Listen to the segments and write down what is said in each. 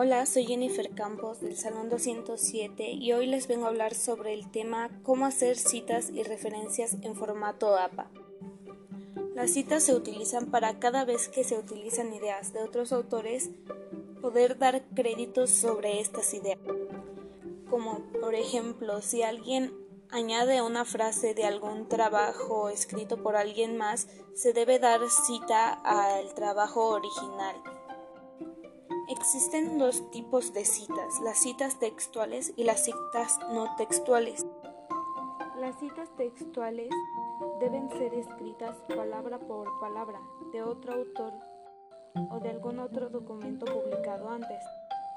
Hola, soy Jennifer Campos del Salón 207 y hoy les vengo a hablar sobre el tema cómo hacer citas y referencias en formato APA. Las citas se utilizan para cada vez que se utilizan ideas de otros autores poder dar créditos sobre estas ideas. Como por ejemplo, si alguien añade una frase de algún trabajo escrito por alguien más, se debe dar cita al trabajo original. Existen dos tipos de citas, las citas textuales y las citas no textuales. Las citas textuales deben ser escritas palabra por palabra de otro autor o de algún otro documento publicado antes.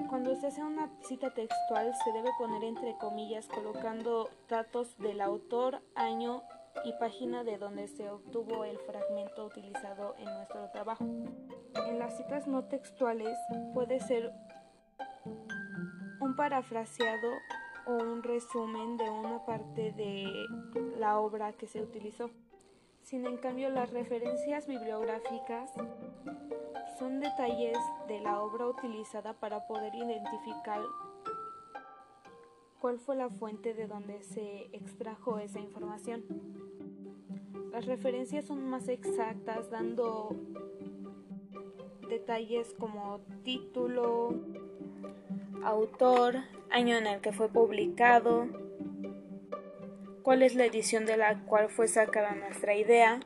Cuando se hace una cita textual se debe poner entre comillas colocando datos del autor, año y página de donde se obtuvo el fragmento utilizado en nuestro trabajo. En las citas no textuales puede ser un parafraseado o un resumen de una parte de la obra que se utilizó. Sin en cambio, las referencias bibliográficas son detalles de la obra utilizada para poder identificar cuál fue la fuente de donde se extrajo esa información. Las referencias son más exactas, dando detalles como título, autor, año en el que fue publicado, cuál es la edición de la cual fue sacada nuestra idea,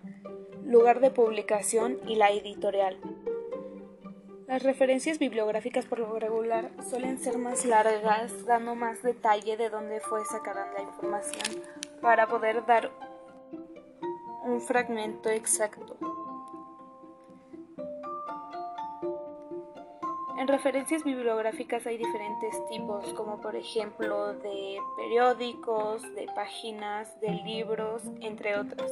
lugar de publicación y la editorial. Las referencias bibliográficas por lo regular suelen ser más largas, dando más detalle de dónde fue sacada la información para poder dar un fragmento exacto. En referencias bibliográficas hay diferentes tipos, como por ejemplo de periódicos, de páginas, de libros, entre otros.